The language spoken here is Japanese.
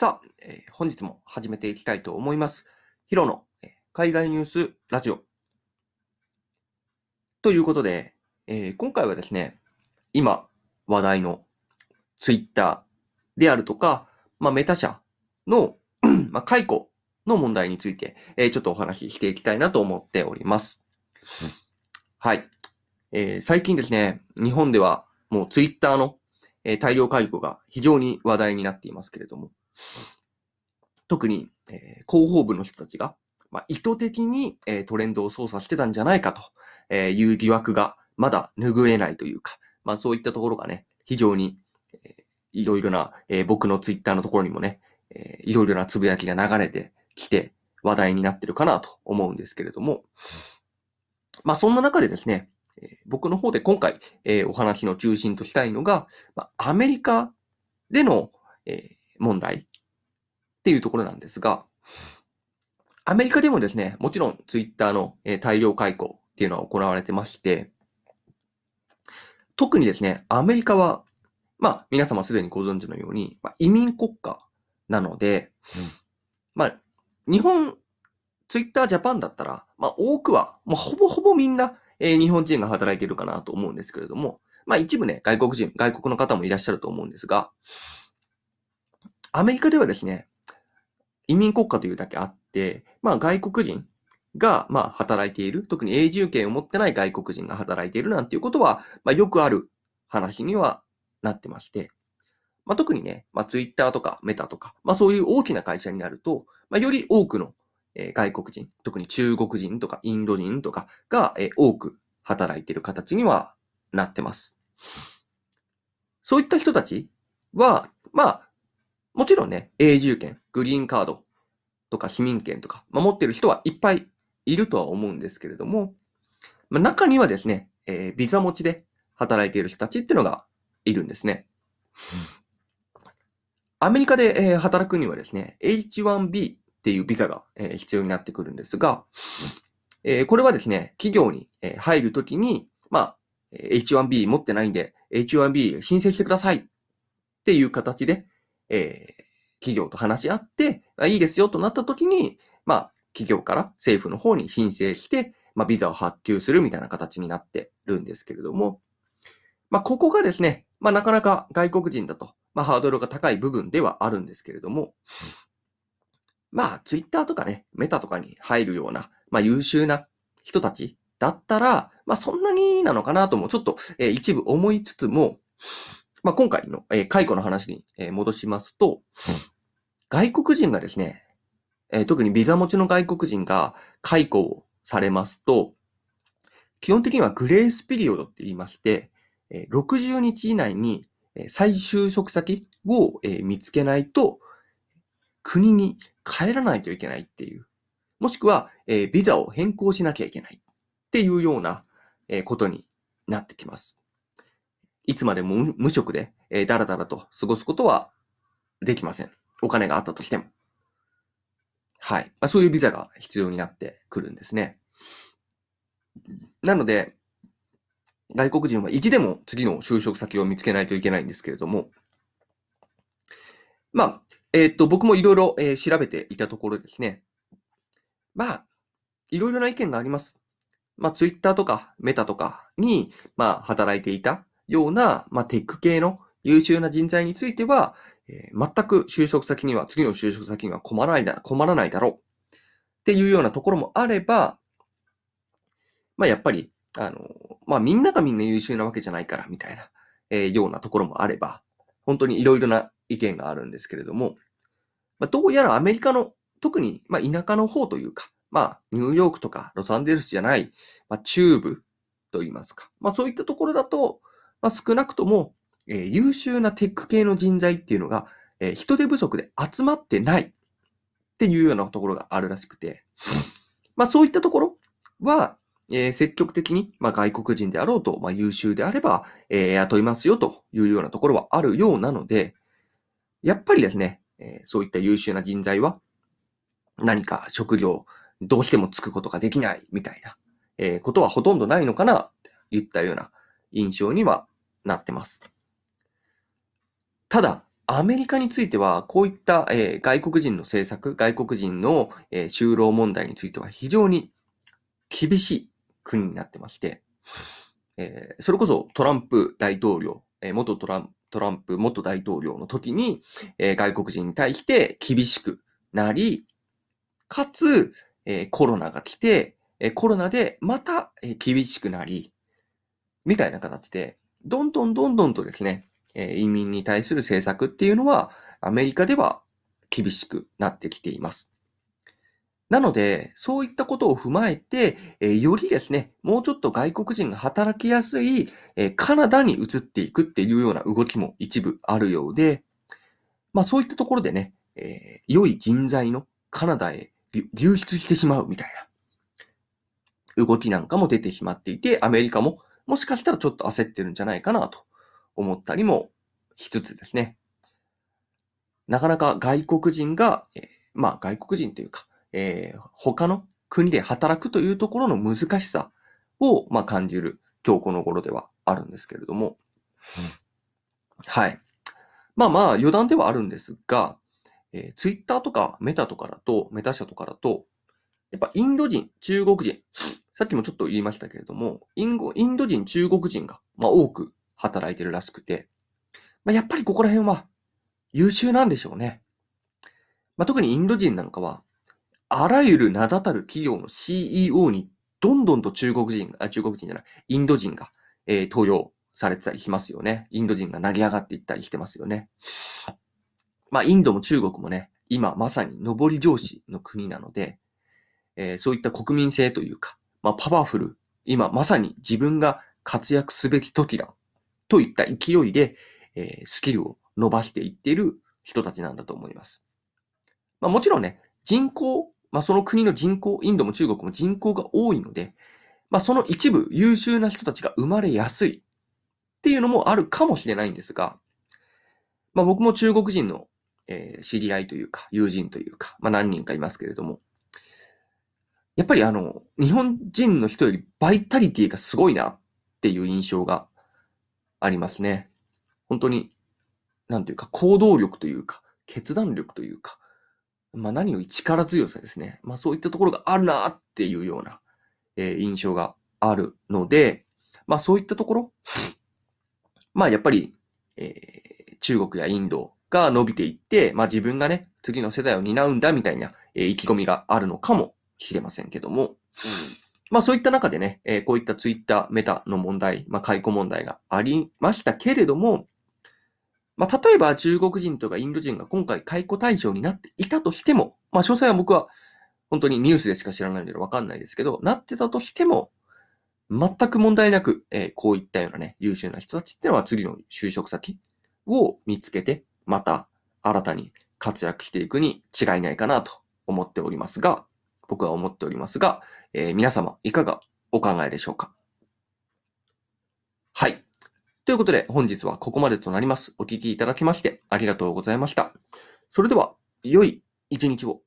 さあ、えー本日も始めていきたいと思います。ヒロの海外ニュースラジオ。ということで、えー今回はですね、今話題のツイッターであるとか、まあ、メタ社の、まあ、解雇の問題について、えーちょっとお話ししていきたいなと思っております。はい。えー最近ですね、日本ではもうツイッターの、えー大量解雇が非常に話題になっていますけれども、特に、え広報部の人たちが、まあ、意図的に、えトレンドを操作してたんじゃないかとえいう疑惑がまだ拭えないというか、まあそういったところがね、非常に、えーいろいろな、え僕のツイッターのところにもね、えーいろいろなつぶやきが流れてきて話題になってるかなと思うんですけれども、まあそんな中でですね、え僕の方で今回、えお話の中心としたいのが、ま、アメリカでの、え問題。っていうところなんですが、アメリカでもですね、もちろんツイッターの、えー大量解雇っていうのは行われてまして、特にですね、アメリカは、まあ皆様すでにご存知のように、まあ、移民国家なので、まあ日本、ツイッタージャパンだったら、まあ多くは、もうほぼほぼみんな、えー日本人が働いているかなと思うんですけれども、まあ一部ね、外国人、外国の方もいらっしゃると思うんですが、アメリカではですね、移民国家というだけあって、まあ外国人が、まあ働いている、特に永住権を持ってない外国人が働いているなんていうことは、まあよくある話にはなってまして、まあ特にね、まあツイッターとかメタとか、まあそういう大きな会社になると、まあより多くの、外国人、特に中国人とかインド人とかが、多く働いている形にはなってます。そういった人たちは、まあ、もちろんね、永住権、グリーンカードとか市民権とか、まあ、持っている人はいっぱいいるとは思うんですけれども、まあ、中にはですね、えービザ持ちで働いている人たちっていうのがいるんですね。アメリカで、えー働くにはですね、H1B っていうビザが、えー必要になってくるんですが、えーこれはですね、企業に、えー入るときに、まあ、えー H1B 持ってないんで、H1B 申請してくださいっていう形で、えー企業と話し合って、あいいですよとなったときに、まあ、企業から政府の方に申請して、まあ、ビザを発給するみたいな形になってるんですけれども、まあ、ここがですね、まあ、なかなか外国人だと、まあ、ハードルが高い部分ではあるんですけれども、まあ、ツイッターとかね、メタとかに入るような、まあ、優秀な人たちだったら、まあ、そんなになのかなとも、ちょっと、えー一部思いつつも、まあ、今回の、えー解雇の話に、えー戻しますと、外国人がですね、えー特にビザ持ちの外国人が解雇をされますと、基本的にはグレースピリオドって言いまして、えー60日以内にえ再就職先をえー見つけないと、国に帰らないといけないっていう、もしくは、えービザを変更しなきゃいけないっていうようなえーことになってきます。いつまでも無職で、えー、だらだらと過ごすことはできません。お金があったとしても。はい。まあ、そういうビザが必要になってくるんですね。なので、外国人は意地でも次の就職先を見つけないといけないんですけれども、まあ、えーっと、僕もいろいろ調べていたところですね。まあ、いろいろな意見があります。まあ、ツイッターとかメタとかに、まあ、働いていたような、まあ、テック系の優秀な人材については、えー全く就職先には、次の就職先には困らないだ、困らないだろう。っていうようなところもあれば、まあ、やっぱり、あの、まあ、みんながみんな優秀なわけじゃないから、みたいな、えーようなところもあれば、本当にいろいろな意見があるんですけれども、まあ、どうやらアメリカの、特に、まあ、田舎の方というか、まあ、ニューヨークとかロサンゼルスじゃない、まあ、中部といいますか、まあ、そういったところだと、まあ、少なくとも、えー優秀なテック系の人材っていうのが、えー人手不足で集まってないっていうようなところがあるらしくて、まあ、そういったところは、えー積極的に、まあ、外国人であろうと、まあ、優秀であれば、えー雇いますよというようなところはあるようなので、やっぱりですね、えーそういった優秀な人材は、何か職業、どうしてもつくことができないみたいな、えーことはほとんどないのかな、って言ったような印象にはなってます。ただ、アメリカについては、こういった、えー、外国人の政策、外国人の、えー、就労問題については非常に厳しい国になってまして、えー、それこそトランプ大統領、え、元トラントランプ元大統領の時に、え、外国人に対して厳しくなり、かつ、え、コロナが来て、え、コロナでまた、え、厳しくなり、みたいな形で、どんどんどんどんとですね、え移民に対する政策っていうのは、アメリカでは厳しくなってきています。なので、そういったことを踏まえて、えよりですね、もうちょっと外国人が働きやすい、えカナダに移っていくっていうような動きも一部あるようで、まあそういったところでね、え良い人材のカナダへ流出してしまうみたいな動きなんかも出てしまっていて、アメリカももしかしたらちょっと焦ってるんじゃないかなと思ったりもしつつですね。なかなか外国人が、えー、まあ外国人というか、えー、他の国で働くというところの難しさを、まあ、感じる今日この頃ではあるんですけれども、はい。まあまあ余談ではあるんですが、えー、ツイッターとかメタとかだと、メタ社とかだと、やっぱインド人、中国人、さっきもちょっと言いましたけれども、インインド人、中国人が、まあ、多く働いてるらしくて、まあ、やっぱりここら辺は優秀なんでしょうね。まあ、特にインド人なんかは、あらゆる名だたる企業の CEO にどんどんと中国人、あ、中国人じゃない、インド人が、えー、登用されてたりしますよね。インド人が投げ上がっていったりしてますよね。まあ、インドも中国もね、今まさに上り上司の国なので、えー、そういった国民性というか、まあ、パワフル、今まさに自分が活躍すべき時だ。といった勢いで、えー、スキルを伸ばしていっている人たちなんだと思います。まあ、もちろんね、人口まあ、その国の人口、インドも中国も人口が多いので、まあ、その一部優秀な人たちが生まれやすい。っていうのもあるかもしれないんですが、まあ、僕も中国人の、えー、知り合いというか、友人というか、まあ、何人かいますけれども、やっぱりあの、日本人の人よりバイタリティがすごいなっていう印象がありますね。本当に、なんていうか、行動力というか、決断力というか、まあ何より力強さですね。まあそういったところがあるなっていうような、えー、印象があるので、まあそういったところ、まあやっぱり、えー、中国やインドが伸びていって、まあ自分がね、次の世代を担うんだみたいな、えー、意気込みがあるのかもしれませんけども、うん、まあそういった中でね、えー、こういったツイッター、メタの問題、まあ解雇問題がありましたけれども、まあ、例えば中国人とかインド人が今回解雇対象になっていたとしても、まあ、詳細は僕は本当にニュースでしか知らないのでわかんないですけど、なってたとしても、全く問題なく、えー、こういったようなね、優秀な人たちっていうのは次の就職先を見つけて、また新たに活躍していくに違いないかなと思っておりますが、僕は思っておりますが、えー、皆様いかがお考えでしょうか？はい。ということで、本日はここまでとなります。お聴きいただきましてありがとうございました。それでは、良い一日を。